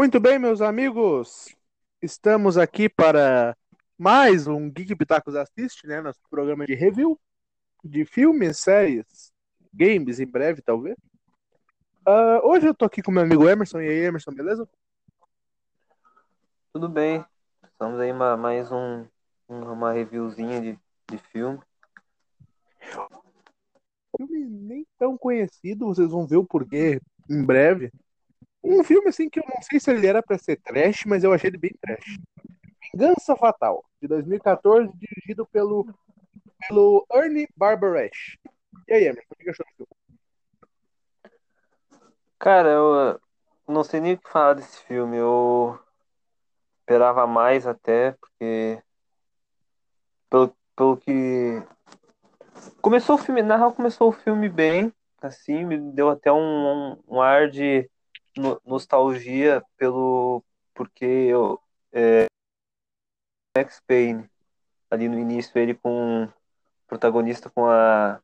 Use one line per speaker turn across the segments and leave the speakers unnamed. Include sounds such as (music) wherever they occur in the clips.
Muito bem, meus amigos, estamos aqui para mais um Geek Pitacos Assiste, né? Nosso programa de review de filmes, séries, games, em breve, talvez. Uh, hoje eu tô aqui com meu amigo Emerson. E aí, Emerson, beleza?
Tudo bem. Estamos aí ma- mais um, um- uma reviewzinha de, de filme.
Filme nem tão conhecido, vocês vão ver o porquê em breve. Um filme assim que eu não sei se ele era pra ser trash, mas eu achei ele bem trash. Vingança Fatal, de 2014, dirigido pelo, pelo Ernie Barbarash. E aí, Emerson, o que achou do filme?
Cara, eu uh, não sei nem o que falar desse filme. Eu esperava mais até, porque pelo, pelo que começou o filme, na real começou o filme bem, assim, me deu até um, um, um ar de no- nostalgia pelo porque eu é, Max Payne ali no início ele com protagonista com a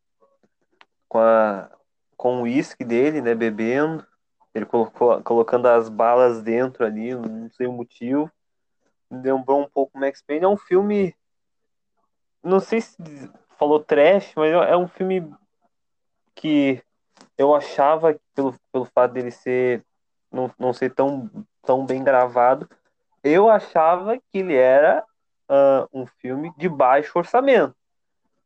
com a com o uísque dele, né, bebendo, ele colocou colocando as balas dentro ali, não sei o motivo. Lembrou um pouco Max Payne, é um filme não sei se falou trash, mas é um filme que eu achava pelo, pelo fato dele ser não, não ser tão, tão bem gravado, eu achava que ele era ah, um filme de baixo orçamento.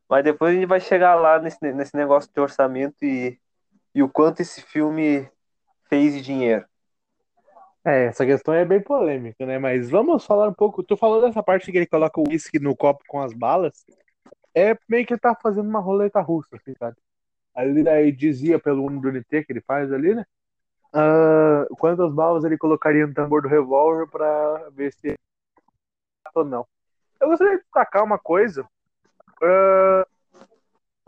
Mas depois a gente vai chegar lá nesse, nesse negócio de orçamento e, e o quanto esse filme fez de dinheiro.
É, essa questão é bem polêmica, né? Mas vamos falar um pouco. Tu falou dessa parte que ele coloca o uísque no copo com as balas. É meio que ele tá fazendo uma roleta russa, assim, sabe? Ali daí dizia pelo UNT que ele faz ali, né? Ah, quantas balas ele colocaria no tambor do revólver pra ver se ou não. Eu gostaria de destacar uma coisa. ah,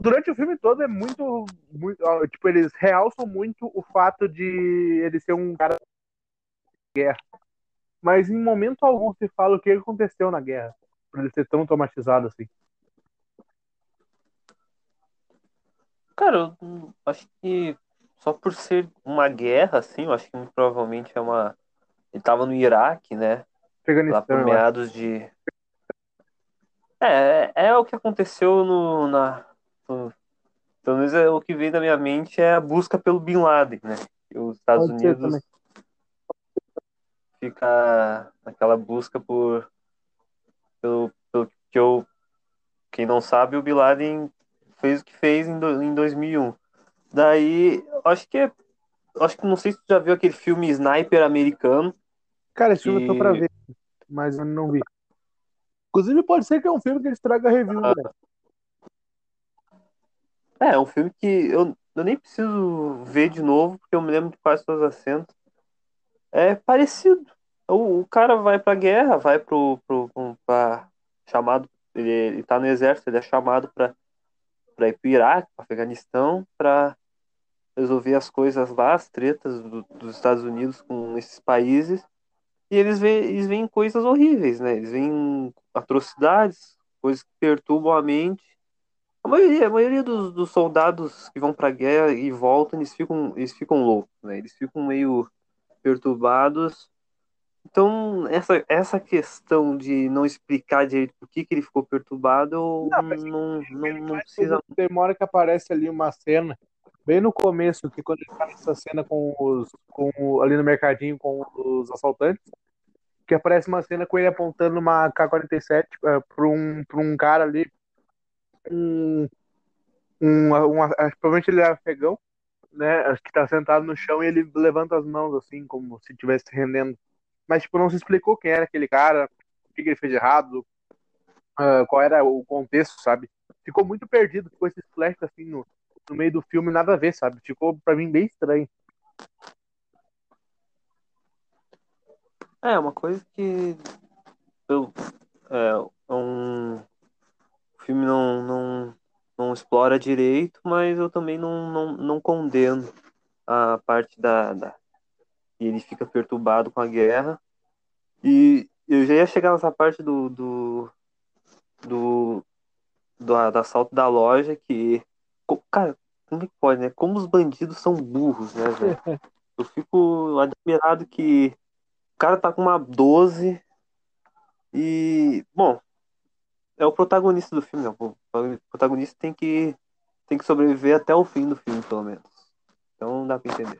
durante o filme todo é muito, muito. ah, Tipo, eles realçam muito o fato de ele ser um cara de guerra. Mas em momento algum se fala o que aconteceu na guerra. Pra ele ser tão traumatizado assim.
Cara, eu acho que só por ser uma guerra, assim, eu acho que muito provavelmente é uma. Ele tava no Iraque, né? Lá por meados de. É, é, é o que aconteceu no, na. no- pelo menos é, o que veio da minha mente é a busca pelo Bin Laden, né? E os Estados
Pode
Unidos fica naquela busca por. Pelo, pelo que eu. Quem não sabe, o Bin Laden fez o que fez em, do, em 2001. Daí, acho que é. Acho que não sei se tu já viu aquele filme Sniper americano.
Cara, esse filme eu tô pra ver, mas eu não vi. Inclusive, pode ser que é um filme que eles tragam a review, né?
É, é um filme que eu, eu nem preciso ver de novo, porque eu me lembro de quase todos os acentos. É parecido. O, o cara vai pra guerra, vai pro, pro, pro pra, chamado, ele, ele tá no exército, ele é chamado pra, pra ir pro Iraque, pro Afeganistão, pra resolver as coisas lá, as tretas do- dos Estados Unidos com esses países. E eles veem, eles veem coisas horríveis, né? Eles veem atrocidades, coisas que perturbam a mente. A maioria, a maioria dos, dos soldados que vão pra guerra e voltam, eles ficam, eles ficam loucos, né? Eles ficam meio perturbados. Então, essa, essa questão de não explicar direito por que, que ele ficou perturbado,
Não,
não, não, não precisa.
Hora que aparece ali uma cena, bem no começo, que quando ele tá nessa cena com os. Com, ali no mercadinho com os assaltantes, que aparece uma cena com ele apontando uma K-47 uh, pra, um, um cara ali. Um. um, um provavelmente ele é afegão, né? Que tá sentado no chão e ele levanta as mãos assim, como se estivesse se rendendo. Mas, tipo, não se explicou quem era aquele cara, o que, ele fez de errado, ah, qual era o contexto, sabe? Ficou muito perdido, ficou esse flash assim no, no meio do filme, nada a ver, sabe? Ficou pra mim bem estranho.
É, uma coisa que eu, é, um o filme não, não, não explora direito, mas eu também não, não, não condeno a parte da, da que ele fica perturbado com a guerra. E eu já ia chegar nessa parte do do, do, do, do assalto da loja que, cara, como é que pode, né? Como os bandidos são burros, né, velho? (laughs) Eu fico admirado que o cara tá com uma 12 e, bom, é o protagonista do filme, né? O protagonista tem que tem que sobreviver até o fim do filme, pelo menos. Então dá pra entender.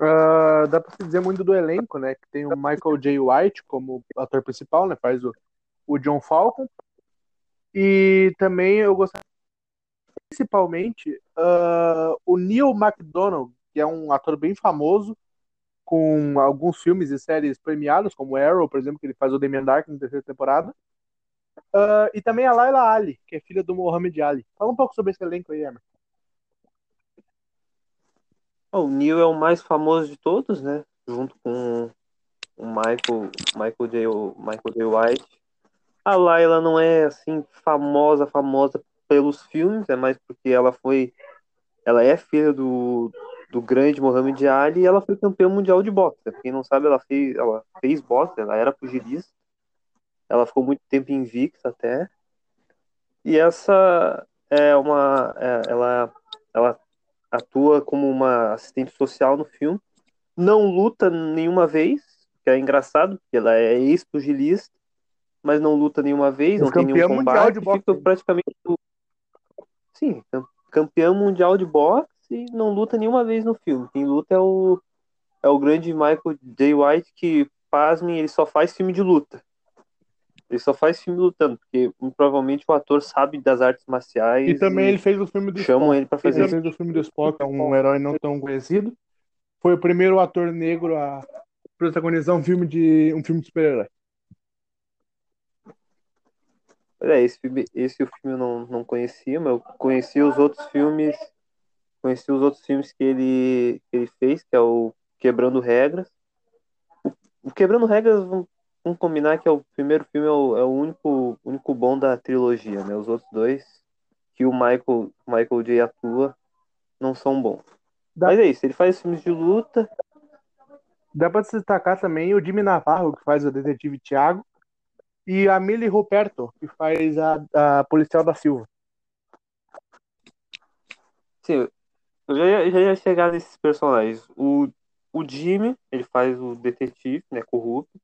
Uh, dá pra se dizer muito do elenco, né? Que tem o Michael J. White como ator principal, né? Faz o, o John Falcon. E também eu gostaria principalmente uh, o Neil McDonald, que é um ator bem famoso, com alguns filmes e séries premiados, como Arrow, por exemplo, que ele faz o Damian Dark na terceira temporada. Uh, e também a Laila Ali, que é filha do Mohamed Ali. Fala um pouco sobre esse elenco aí, Emerson.
O Neil é o mais famoso de todos, né? Junto com o Michael, Michael J. Michael J. White. A Laila não é assim famosa, famosa pelos filmes, é mais porque ela foi, ela é filha do, do grande Mohamed Ali e ela foi campeã mundial de boxe. Quem não sabe, ela fez, ela fez boxe, ela era pugilista. Ela ficou muito tempo invicta até. E essa é uma, é, ela, ela atua como uma assistente social no filme. Não luta nenhuma vez, que é engraçado, porque ela é ex-pugilista, mas não luta nenhuma vez, não tem nenhum combate, fica praticamente. Sim, campeão mundial de boxe e não luta nenhuma vez no filme. Quem luta é o, é o grande Michael J. White, que, pasmem, ele só faz filme de luta. Ele só faz filme lutando, porque provavelmente o ator sabe das artes marciais.
E também e ele fez o filme do
Chamam Spock. ele para fazer.
Ele fez o filme do Spock, é um herói não tão conhecido. Foi o primeiro ator negro a protagonizar um filme de um filme de super-herói.
É, esse filme, esse filme eu não, não conhecia, mas eu conheci os outros filmes. Conheci os outros filmes que ele, que ele fez, que é o Quebrando Regras. O, o Quebrando Regras, vamos combinar que é o primeiro filme é o, é o único, único bom da trilogia, né? Os outros dois, que o Michael, Michael J. atua, não são bons. Dá... Mas é isso, ele faz filmes de luta.
Dá pra destacar também o Jimmy Navarro, que faz o detetive Thiago, e a Millie Ruperto, que faz a, a policial da Silva.
Sim, eu já ia, já ia chegar nesses personagens. O, o Jimmy, ele faz o detetive, né, corrupto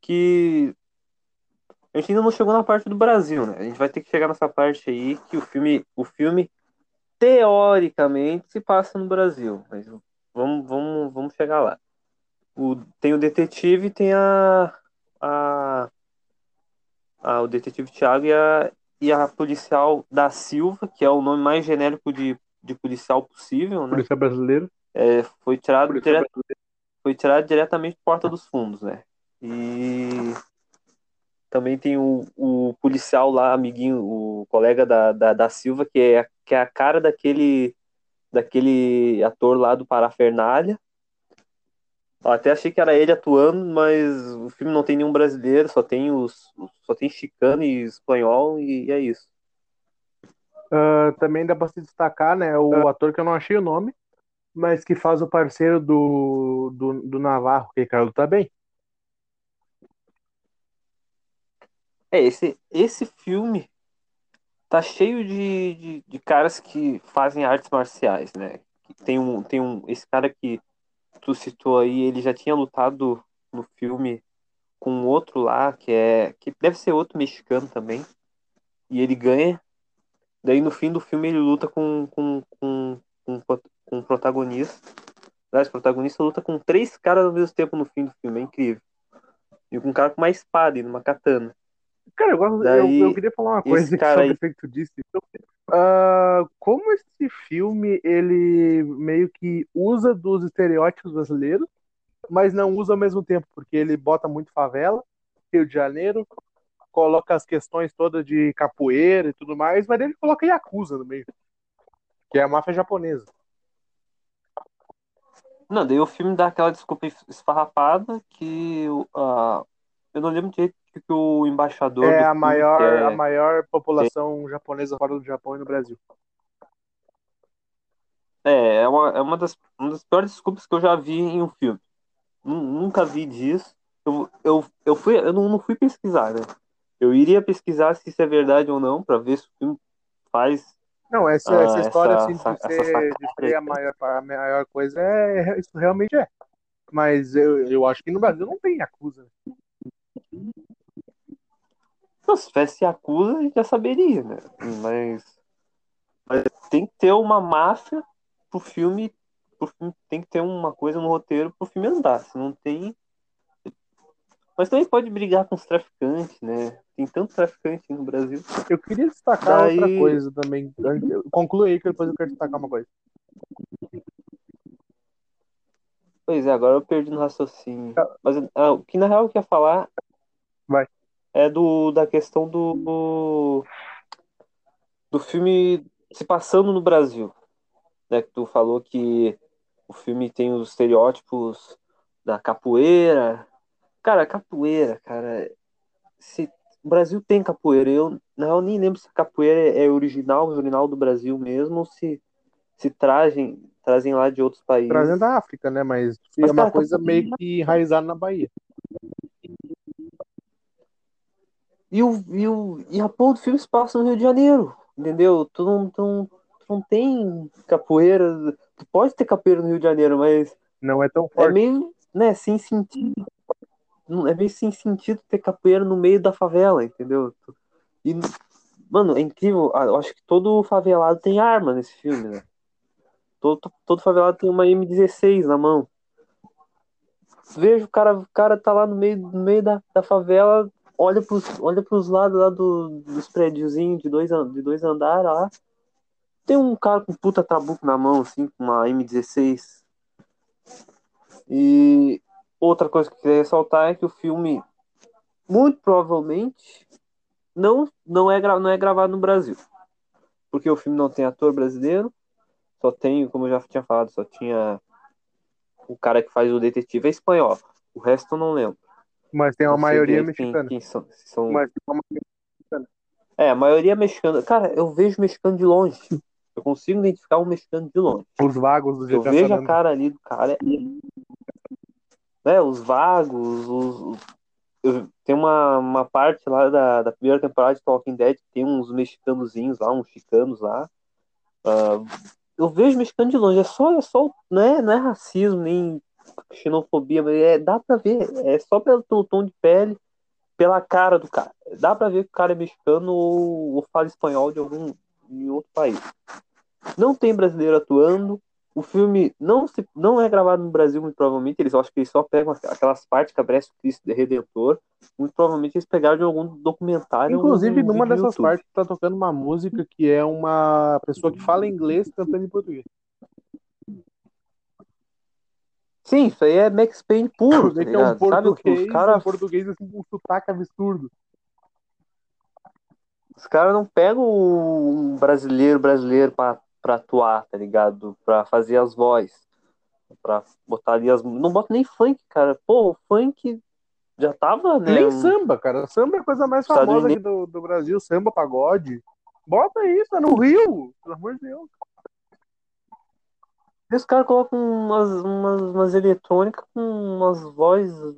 que a gente ainda não chegou na parte do Brasil, né? A gente vai ter que chegar nessa parte aí que o filme, o filme teoricamente se passa no Brasil, mas vamos, vamos, vamos chegar lá. O, tem o detetive, tem a, a, a o detetive Thiago e a, e a policial da Silva, que é o nome mais genérico de, de policial possível, né?
Policial brasileiro.
É, foi tirado dire... foi tirado diretamente Porta dos Fundos, né? E também tem o, o policial lá, amiguinho, o colega da, da, da, Silva, que é, que é a cara daquele, daquele ator lá do Parafernália. Até achei que era ele atuando, mas o filme não tem nenhum brasileiro, só tem os só tem chicano e espanhol e é isso.
Uh, também dá para se destacar, né, o uh. ator que eu não achei o nome, mas que faz o parceiro do, do, do Navarro, que Ricardo tá bem.
É, esse, esse filme tá cheio de, de, de, caras que fazem artes marciais, né? Tem um, tem um. Esse cara que tu citou aí, ele já tinha lutado no filme com outro lá, que é. que deve ser outro mexicano também. E ele ganha. Daí no fim do filme ele luta com, com, com, com, com o protagonista. O protagonista luta com três caras ao mesmo tempo no fim do filme, é incrível. E com um cara com uma espada e uma katana.
Cara, eu, gosto, Daí, eu, eu, queria falar uma coisa (laughs) aí... o efeito disso. Uh, como esse filme ele meio que usa dos estereótipos brasileiros, mas não usa ao mesmo tempo, porque ele bota muito favela, Rio de Janeiro, coloca as questões todas de capoeira e tudo mais, mas ele coloca Yakuza no meio, que é a máfia japonesa.
Não, daí o filme dá aquela desculpa esfarrapada que uh, eu não lembro direito que o embaixador.
É a maior, é... a maior população é... japonesa fora do Japão e no Brasil.
É, é uma, é uma, das, uma das piores desculpas que eu já vi em um filme. Nunca vi disso. Eu, eu, eu, fui, eu não, não fui pesquisar, né? Eu iria pesquisar se isso é verdade ou não, para ver se o filme faz.
Não, essa, essa ah, história essa, assim, de, ser, de ser a maior, a maior coisa, é, isso realmente é. Mas eu, eu acho que no Brasil não tem Yakuza.
Não, se tivesse Yakuza, a gente já saberia, né? Mas, mas tem que ter uma máfia pro filme, pro filme. Tem que ter uma coisa no roteiro pro filme andar. Se não tem. Mas também pode brigar com os traficantes, né? Tem tanto traficante no Brasil.
Eu queria destacar
Daí-
outra coisa também. Conclui aí que depois eu quero destacar uma coisa.
Pois é, agora eu perdi no raciocínio. Mas ah, o que na real eu queria falar
Vai.
É do da questão do do filme se passando no Brasil, né? Que tu falou que o filme tem os estereótipos da capoeira. Cara, capoeira, cara, se o Brasil tem capoeira, eu real nem lembro se a capoeira é original, original do Brasil mesmo, ou se se trazem trazem lá de outros países.
Trazendo da África, né? Mas,
Mas,
é uma
cara,
coisa
capoeira-
meio que enraizada na Bahia.
E, o, e, o, e a porra do filme se passa no Rio de Janeiro, entendeu? Tu não, tu não, tu não tem capoeira. Tu pode ter capoeira no Rio de Janeiro, mas
Não é tão
é
forte.
meio, né, sem sentido. É meio sem sentido ter capoeira no meio da favela, entendeu? E, mano, é incrível. Ah, Eu acho que todo favelado tem arma nesse filme, né? Todo, todo favelado tem uma M16 na mão. Vejo o cara, o cara tá lá no meio, no meio da, da favela, olha pros, olha pros lados lá do, dos prédiozinhos de dois, de dois andares lá. Tem um cara com puta trabuco na mão, assim, com uma M16. E outra coisa que eu queria ressaltar é que o filme, muito provavelmente, não, não, é, não é gravado no Brasil. Porque o filme não tem ator brasileiro, só tem, como eu já tinha falado, só tinha o cara que faz o detetive é espanhol. O resto eu não lembro.
Mas tem uma maioria mexicana.
são, são-
Mas tem uma maioria
É, a maioria é mexicana. Cara, eu vejo mexicano de longe. Eu consigo identificar um mexicano de longe.
os vagos do
Eu vejo a cara ali do cara. é- Né, os vagos, os. eu- tem uma, uma parte lá da, da primeira temporada de Talking Dead que tem uns mexicanozinhos lá, uns chicanos lá. Ah, eu vejo mexicano de longe. É só, é só não, é, não é racismo, nem xenofobia, mas é, dá pra ver. É só pelo, tom de pele, pela cara do cara. Dá pra ver que o cara é mexicano ou, ou fala espanhol de algum em outro país. Não tem brasileiro atuando. O filme não, se, não é gravado no Brasil, muito provavelmente. Eles acho que eles só pegam aquelas partes que aparece o Cristo Redentor. Muito provavelmente eles pegaram de algum documentário.
Inclusive, numa dessas
YouTube.
partes tá tocando uma música que é uma pessoa que fala inglês cantando em português.
Sim, isso aí é Max Payne puro, tá
é um
ligado? Sabe,
português,
os caras
um português assim com um sotaque absurdo.
Os caras não pegam um brasileiro brasileiro pra, pra atuar, tá ligado? Pra fazer as vozes. Pra botar ali as. Não bota nem funk, cara. Pô, o funk já tava, né?
Nem
um-
samba, cara. Samba é a coisa mais famosa aqui do, do Brasil. Samba, pagode. Bota isso, é no Rio. Pelo amor de Deus.
E os caras colocam umas, umas, umas eletrônicas com umas vozes,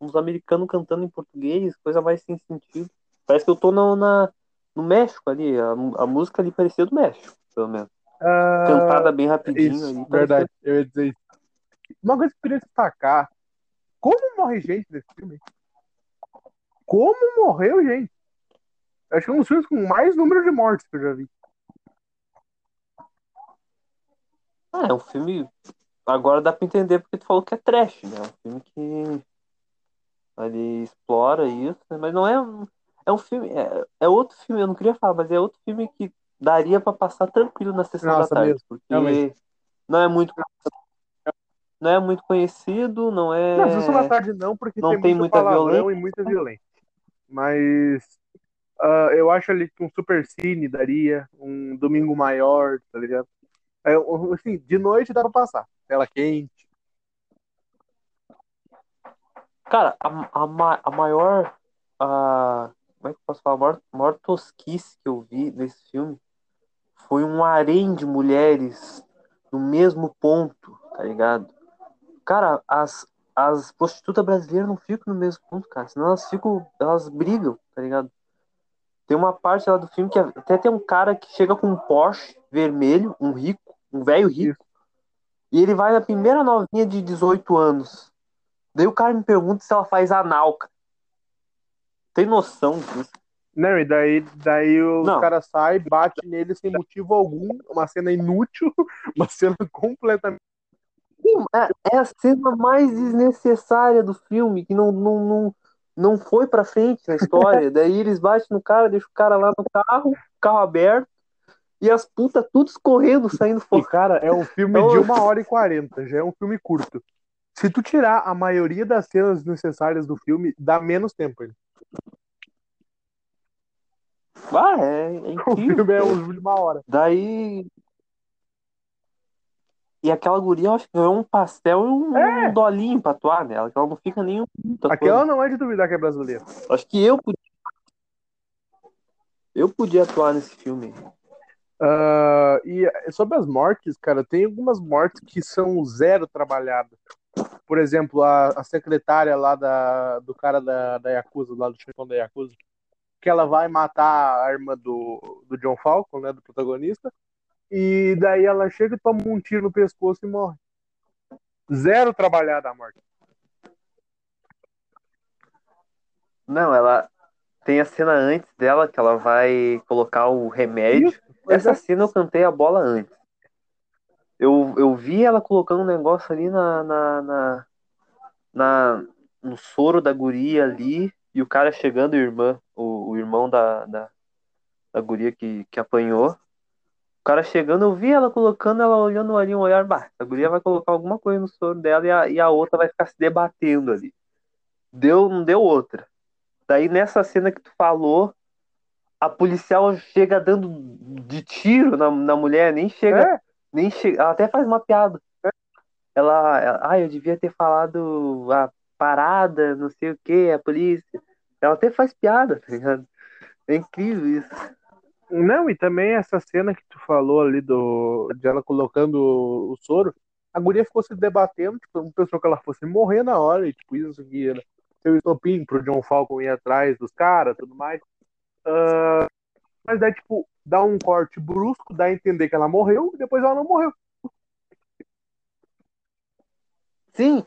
uns americanos cantando em português, coisa mais sem sentido. Parece que eu tô no, na, no México ali. A, a música ali parecia do México, pelo menos.
Ah,
Cantada bem rapidinho
Isso,
ali. parecia-
verdade. Eu ia dizer isso. Uma coisa que eu queria destacar: como morre gente nesse filme? Como morreu gente? Acho que é um dos filmes com mais número de mortes que eu já vi.
Ah, é um filme. Agora dá pra entender porque tu falou que é trash, né? É um filme que ele explora isso, né? mas não é. um- É um filme. É, é outro filme, eu não queria falar, mas é outro filme que daria pra passar tranquilo na sessão
Nossa,
da tarde.
mesmo,
Porque
realmente.
não é muito. Não é muito conhecido, não é.
Não, Sessão da Tarde não, porque
não
tem,
tem muita violência.
e muita violência. Mas ah, eu acho ali que um Super Cine daria, um Domingo Maior, tá ligado? É, assim, de noite dá pra passar. Tela quente.
Cara, a, a, a maior. A, como é que eu posso falar? A maior, a maior tosquice que eu vi nesse filme foi um harém de mulheres no mesmo ponto, tá ligado? Cara, as, as prostitutas brasileiras não ficam no mesmo ponto, cara. Senão elas ficam. Elas brigam, tá ligado? Tem uma parte lá do filme que até tem um cara que chega com um Porsche vermelho, um rico, um velho rico. E ele vai na primeira novinha de 18 anos. Daí o cara me pergunta se ela faz anal. cara. Tem noção disso?
Não, e daí, daí o
Não.
cara sai, bate nele sem motivo algum, uma cena inútil, (laughs) uma cena completamente.
É, é a cena mais desnecessária do filme, que não, não, não, não foi pra frente na história. (laughs) Daí eles batem no cara, deixam o cara lá no carro, carro aberto, e as putas tudo escorrendo, saindo fora.
cara, é um filme
Então-
de uma hora e quarenta, já é um filme curto. Se tu tirar a maioria das cenas necessárias do filme, dá menos tempo ainda.
Ah, é, é (laughs)
O
incrível.
filme é um de uma hora.
Daí. E aquela guria, eu acho que ganhou um pastel e um,
É.
um dolinho pra atuar nela, que ela não fica um minuto
Aquela não é de duvidar que é brasileira.
Acho que eu podia. Eu podia atuar nesse filme.
Ah, e sobre as mortes, cara, tem algumas mortes que são zero trabalhadas. Por exemplo, a, a secretária lá da, do cara da, da Yakuza, lá do chefão da Yakuza, que ela vai matar a irmã do, do John Falcon, né, do protagonista, e daí ela chega e toma um tiro no pescoço e morre. Zero trabalhada a morte.
Não, ela tem a cena antes dela que ela vai colocar o remédio.
Isso,
Essa
é.
cena eu cantei a bola antes. Eu, eu vi ela colocando um negócio ali na, na, na, na- no soro da guria ali, e o cara chegando, o irmã, o, o irmão da, da, da guria que, que apanhou. O cara chegando, eu vi ela colocando, ela olhando ali um olhar, bah, a guria vai colocar alguma coisa no soro dela e a, e a outra vai ficar se debatendo ali. Deu, não deu outra. Daí nessa cena que tu falou, a policial chega dando de tiro na, na mulher, nem chega,
É,
nem chega, ela até faz uma piada. Ela, ela, ah, eu devia ter falado a parada, não sei o que, a polícia. Ela até faz piada, tá ligado? É incrível isso.
Não, e também essa cena que tu falou ali do, de ela colocando o, soro, a guria ficou se debatendo, tipo, não pensou que ela fosse morrer na hora, e tipo, isso aqui era seu estopim pro John Falcon ir atrás dos caras tudo mais. Ah, mas daí, tipo, dá um corte brusco, dá a entender que ela morreu, e depois ela não morreu.
Sim,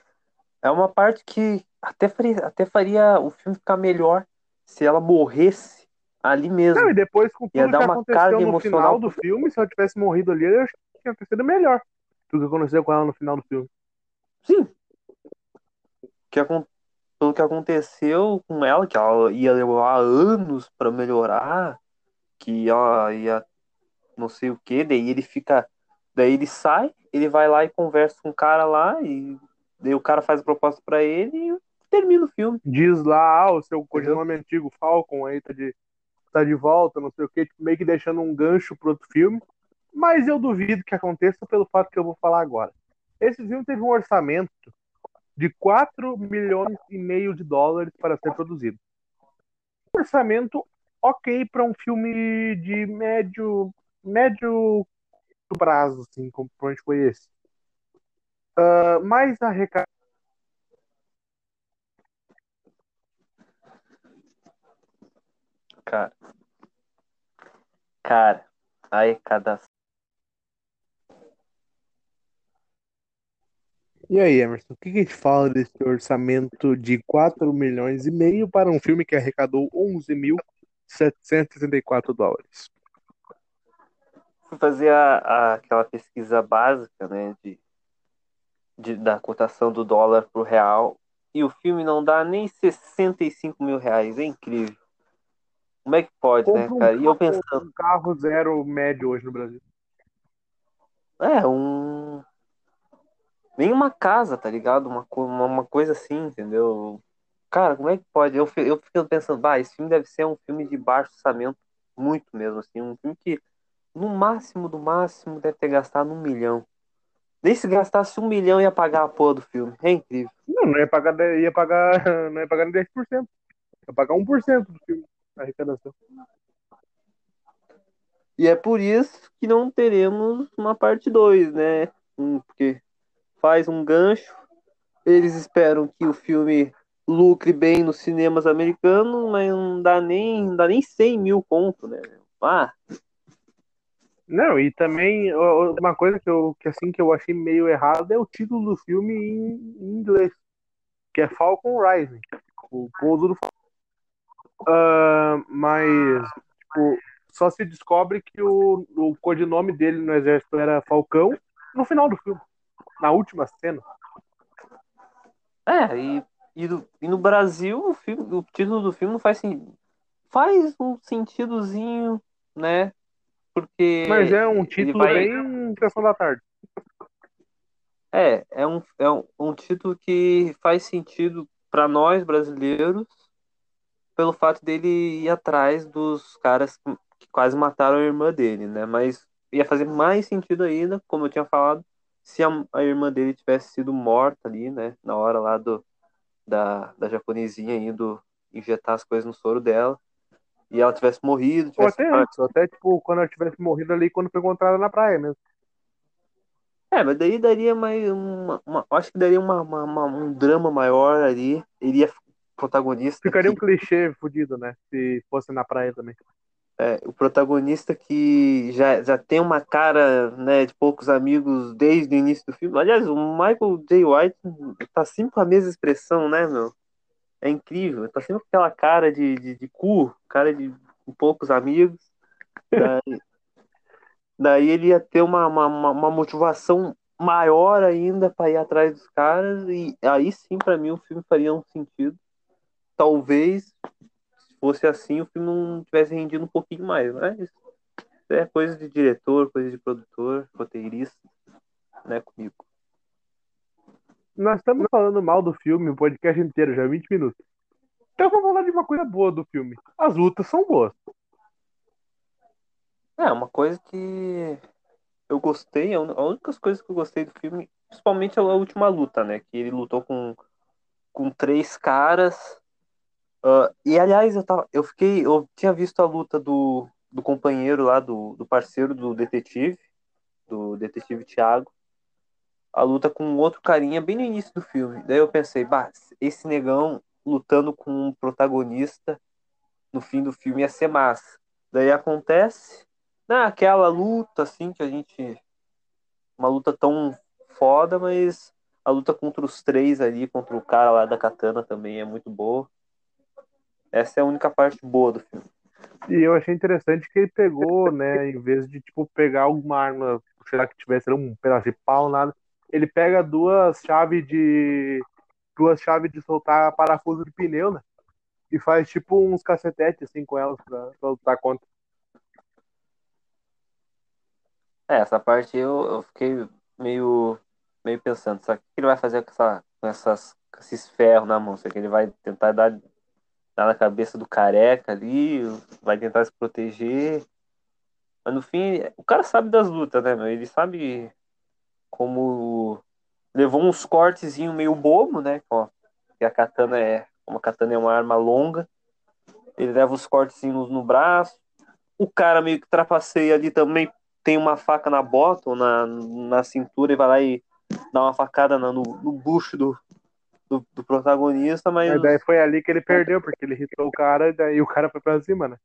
é uma parte que até faria, até faria o filme ficar melhor se ela morresse ali mesmo.
Não, e depois com
Ia
tudo
dar
que
uma
aconteceu
carga
no
emocional
final do filme, se ela tivesse morrido ali, eu acho que tinha sido melhor do que aconteceu com ela no final do filme.
Sim. Que, pelo que aconteceu com ela, que ela ia levar anos pra melhorar, que ela ia não sei o que, daí ele fica. Daí ele sai, ele vai lá e conversa com o cara lá, e daí o cara faz a proposta pra ele e termina o filme.
diz lá, ah, o seu codinome antigo Falcon aí tá de, tá de volta, não sei o que, tipo, meio que deixando um gancho pro outro filme. Mas eu duvido que aconteça pelo fato que eu vou falar agora. Esse filme teve um orçamento de 4 milhões e meio de dólares para ser produzido. Um orçamento ok para um filme de médio médio prazo, assim, como provavelmente foi esse. Ah, mas a reca...
Cara. Cara, a arrecadação.
E aí, Emerson, o que a gente fala desse orçamento de 4 milhões e meio para um filme que arrecadou 11.764 dólares?
Fui fazer a, a- aquela pesquisa básica, né, de, de- da cotação do dólar pro real, e o filme não dá nem 65 mil reais, é incrível. Como é que pode, né,
Compra um
cara? E eu pensando,
um carro zero médio hoje no Brasil.
é, um. Nem uma casa, tá ligado? Uma, uma, uma coisa assim, entendeu? Cara, como é que pode? Eu, eu fico pensando, bah, esse filme deve ser um filme de baixo orçamento, muito mesmo, assim, um filme que, no máximo, do máximo, deve ter gastado um milhão. Nem se gastasse um milhão ia pagar a porra do filme. É incrível.
Não, não ia pagar, ia pagar, (laughs) não ia pagar nem 10%. Ia pagar 1% do filme, a arrecadação.
E é por isso que não teremos uma parte 2, né? Um, porque faz um gancho. Eles esperam que o filme lucre bem nos cinemas americanos, mas não dá nem, não dá nem 100 mil conto, né? Ah,
Não, e também uma coisa que eu, que, assim, que eu achei meio errado é o título do filme em, em inglês, que é Falcon Rising, o pouso do. Uh, mas, tipo, só se descobre que o, o codinome dele no exército era Falcão no final do filme, na última cena.
É, e, e, do, e no Brasil o, filme, o título do filme faz. Faz um sentidozinho, né? Porque.
Mas é um título vai... bem Sessão da Tarde.
É, é um, é um, um título que faz sentido para nós brasileiros pelo fato dele ir atrás dos caras que quase mataram a irmã dele, né? Mas ia fazer mais sentido ainda, como eu tinha falado, se a, a irmã dele tivesse sido morta ali, né? Na hora lá do, da, da japonesinha indo injetar as coisas no soro dela e ela tivesse morrido. Tivesse...
Ou até antes, até tipo, quando ela tivesse morrido ali, quando foi encontrada na praia mesmo.
É, mas daí daria mais uma. uma acho que daria uma, uma, um drama maior ali. Iria protagonista.
Ficaria que... um clichê fudido, né? Se fosse na praia também.
É, o protagonista que já, já tem uma cara né, de poucos amigos desde o início do filme. Aliás, o Michael J. White tá sempre com a mesma expressão, né, meu? É incrível. Tá sempre com aquela cara de, de, de cu, cara de poucos amigos. Daí, (laughs) daí ele ia ter uma, uma, uma motivação maior ainda para ir atrás dos caras. E aí sim, para mim, o filme faria um sentido. Talvez, fosse assim, o filme não tivesse rendido um pouquinho mais. Mas é coisa de diretor, coisa de produtor, roteirista, né, comigo.
Nós estamos falando mal do filme o podcast inteiro, já 20 minutos. Então vamos falar de uma coisa boa do filme. As lutas são boas.
É, uma coisa que eu gostei, a única coisa que eu gostei do filme, principalmente a última luta, né? Que ele lutou com, com três caras. Uh, e aliás, eu, tava, eu fiquei. Eu tinha visto a luta do, do companheiro lá, do, do parceiro do detetive, do detetive Thiago a luta com outro carinha bem no início do filme. Daí eu pensei, bah, esse negão lutando com um protagonista no fim do filme ia ser massa. Daí acontece, naquela luta assim que a gente uma luta tão foda, mas a luta contra os três ali, contra o cara lá da katana também é muito boa. Essa é a única parte boa do filme.
E eu achei interessante que ele pegou, né, em vez de tipo pegar alguma arma, será que tivesse um pedaço de pau, nada, ele pega duas chaves de duas chaves de soltar parafuso de pneu, né? E faz tipo uns cacetetes assim com elas pra, pra lutar contra.
É, essa parte eu, eu fiquei meio, meio pensando, sabe o que ele vai fazer com, essa, com, essas, com esses ferros na mão? Será que ele vai tentar dar, dar na cabeça do careca ali, vai tentar se proteger? Mas no fim, o cara sabe das lutas, né, meu? Ele sabe como levou uns cortezinho meio bobo, né? Ó, que a katana é, como a katana é uma arma longa, ele leva os cortezinhos no braço. O cara meio que trapaceia ali também tem uma faca na bota ou na, na cintura e vai lá e dá uma facada no, no bucho do, do, do, protagonista, mas.
Mas daí foi ali que ele perdeu, porque ele irritou o cara e daí o cara foi pra cima, né?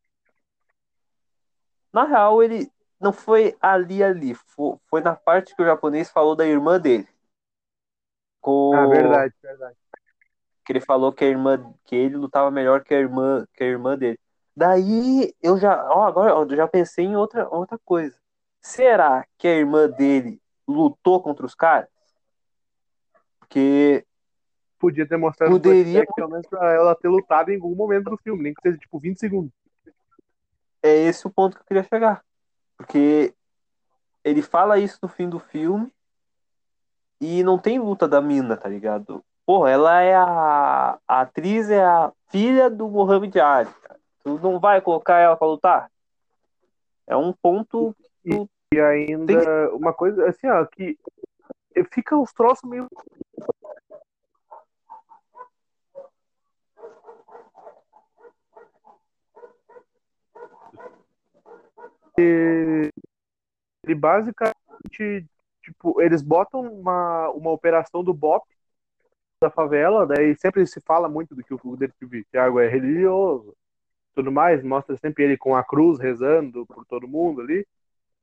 Na real, ele, não foi ali ali, foi, foi na parte que o japonês falou da irmã dele.
Com... Ah, verdade, verdade.
Que ele falou que a irmã, que ele lutava melhor que a irmã, que a irmã dele. Daí eu já, ó, agora eu já pensei em outra, outra coisa. Será que a irmã dele lutou contra os caras? Porque
podia ter mostrado
poderia
pelo menos pra ela ter lutado em algum momento do filme, nem que seja tipo 20 segundos.
É esse o ponto que eu queria chegar. Porque ele fala isso no fim do filme e não tem luta da mina, tá ligado? Porra, ela é a, a atriz, é a filha do Mohamed Ali. Cara. Tu não vai colocar ela pra lutar? É um ponto.
E, e ainda, tem... uma coisa assim, ó, que fica os troços meio. Ele basicamente, tipo, eles botam uma, uma operação do BOP da favela, daí sempre se fala muito do que o detetive Thiago é religioso, tudo mais, mostra sempre ele com a cruz rezando por todo mundo ali.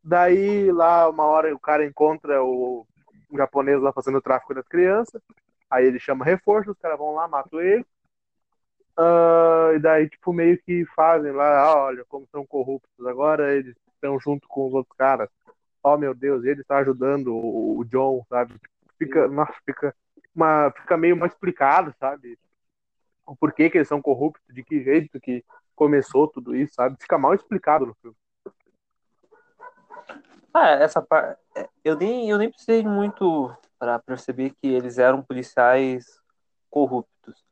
Daí lá uma hora o cara encontra o, japonês lá fazendo tráfico das crianças. Aí ele chama reforço, os caras vão lá, matam ele. Uh, e daí, tipo, meio que fazem lá, ah, olha, como são corruptos agora, eles estão junto com os outros caras. Oh meu Deus, ele está ajudando o, o John, sabe? Fica, nossa, fica, uma, fica meio mal explicado, sabe? O porquê que eles são corruptos, de que jeito que começou tudo isso, sabe? Fica mal explicado no filme.
Ah, essa parte. É, eu nem, eu nem precisei muito para perceber que eles eram policiais corruptos.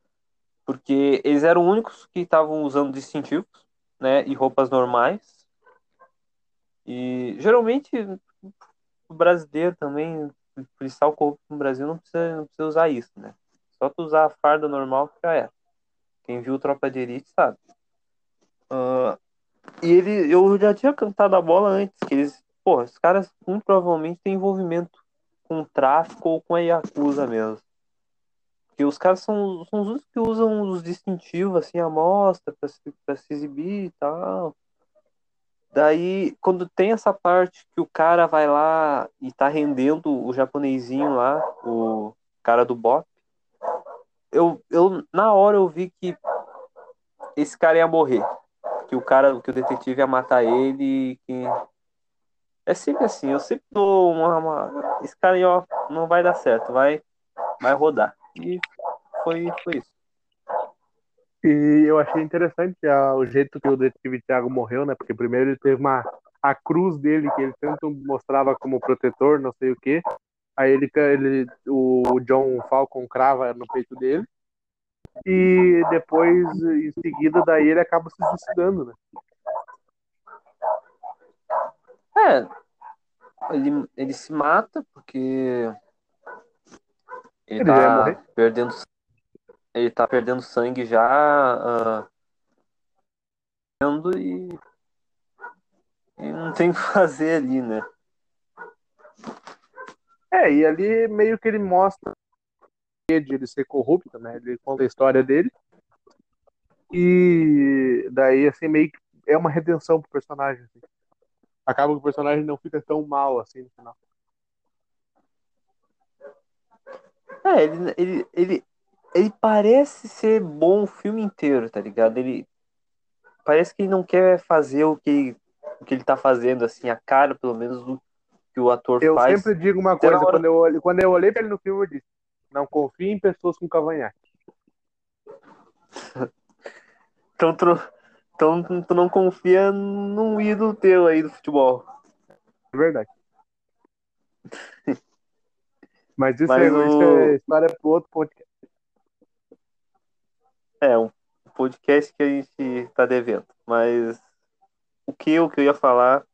Porque eles eram únicos que estavam usando distintivos, né? E roupas normais. E geralmente o brasileiro também, o policial corrupto no Brasil não precisa, não precisa usar isso, né? Só tu usar a farda normal que já é. Quem viu Tropa de Elite sabe. Uh, e ele, eu já tinha cantado a bola antes, que eles, pô, os caras muito provavelmente têm envolvimento com tráfico ou com a Yakuza mesmo. Porque os caras são, são os únicos que usam os distintivos, assim, a mostra pra se, pra se exibir e tal. Daí, quando tem essa parte que o cara vai lá e tá rendendo o japonesinho lá, o cara do bop, eu, eu na hora eu vi que esse cara ia morrer. Que o cara, que o detetive ia matar ele que é sempre assim, eu sempre dou uma, uma... esse cara aí, ó, não vai dar certo, vai vai rodar. E foi foi isso.
E eu achei interessante a, o jeito que o detetive Thiago morreu, né? Porque primeiro ele teve uma a cruz dele que ele tanto mostrava como protetor, não sei o quê. Aí ele, ele o John Falcon crava no peito dele. E depois, em seguida, daí ele acaba se suicidando, né?
É, ele, ele se mata porque ele, ele tá perdendo ele tá perdendo sangue já uh, e, e não tem o que fazer ali, né?
É, e ali meio que ele mostra de ele ser corrupto, né? Ele conta a história dele. E daí, assim, meio que é uma redenção pro personagem. Assim. Acaba que o personagem não fica tão mal assim no final.
É, ele, ele, ele, ele parece ser bom o filme inteiro, tá ligado? Ele parece que ele não quer fazer o que, o que ele tá fazendo, assim, a cara, pelo menos, do que o ator
eu
faz.
Eu sempre digo uma coisa, hora... quando, eu olhei, quando eu olhei pra ele no filme, eu disse, não confie em pessoas com cavanhaque. (laughs)
então, tu, então tu não confia num ídolo teu aí do futebol.
É verdade. (laughs) Mas isso, Mas é, o... isso é história pro outro podcast.
É, um podcast que a gente tá devendo. Mas o que eu, que eu ia falar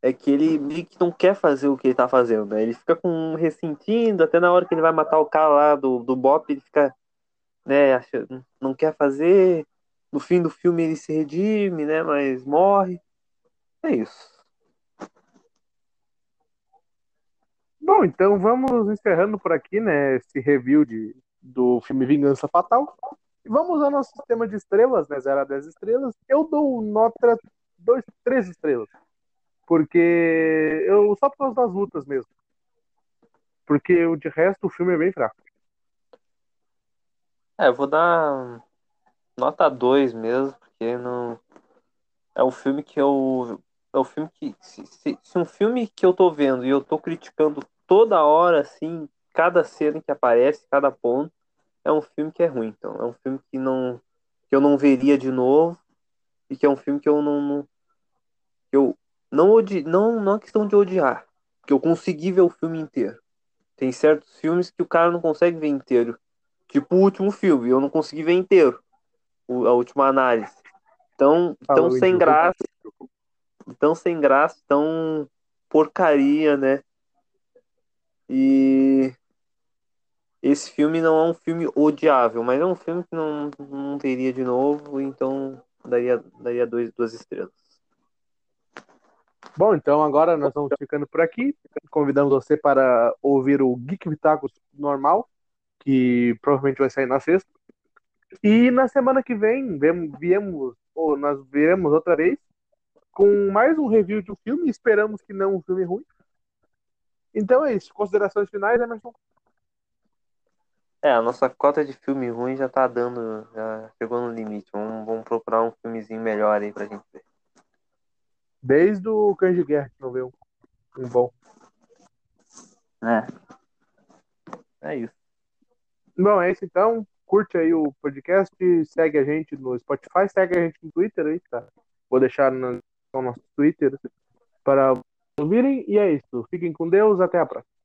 é que ele meio que não quer fazer o que ele tá fazendo, né? Ele fica com ressentindo, até na hora que ele vai matar o cara lá do, do Bop, ele fica, né, acha, não quer fazer. No fim do filme ele se redime, né? Mas morre. É isso.
Bom, então vamos encerrando por aqui, né? Esse review de, do filme Vingança Fatal. Vamos ao nosso sistema de estrelas, né? 0 a 10 estrelas. Eu dou nota 2, 3 estrelas. Porque eu só por causa das lutas mesmo. Porque o de resto o filme é bem fraco.
É, eu vou dar nota 2 mesmo, porque não. É um filme que eu. É um filme que. Se, se, se, um filme que eu tô vendo e eu tô criticando toda hora, assim, cada cena que aparece, cada ponto, é um filme que é ruim. Então, é um filme que não. que eu não veria de novo. E que é um filme que eu não. não que eu não, odi não, não é questão de odiar, que eu consegui ver o filme inteiro. Tem certos filmes que o cara não consegue ver inteiro. Tipo o último filme, eu não consegui ver inteiro. O, a última análise. Tão, tão sem graça. Tão sem graça, tão porcaria, né? E esse filme não é um filme odiável, mas é um filme que não, não teria de novo, então daria, daria dois, duas estrelas.
Bom, então agora nós vamos ficando por aqui. Convidamos você para ouvir o Geek Vitacos normal, que provavelmente vai sair na sexta. E na semana que vem, viemos, ou nós viremos outra vez com mais um review de um filme. Esperamos que não um filme ruim. Então é isso. Considerações finais, Emerson?
É, a nossa cota de filme ruim já tá dando, já chegou no limite. Vamos, vamos procurar um filmezinho melhor aí pra gente ver.
Desde o Cães de Guerra que não veio um, um bom.
É. É isso.
Bom, é isso então. Curte aí o podcast, segue a gente no Spotify, segue a gente no Twitter aí, tá? Vou deixar no nosso Twitter para ouvirem. E é isso. Fiquem com Deus. Até a próxima.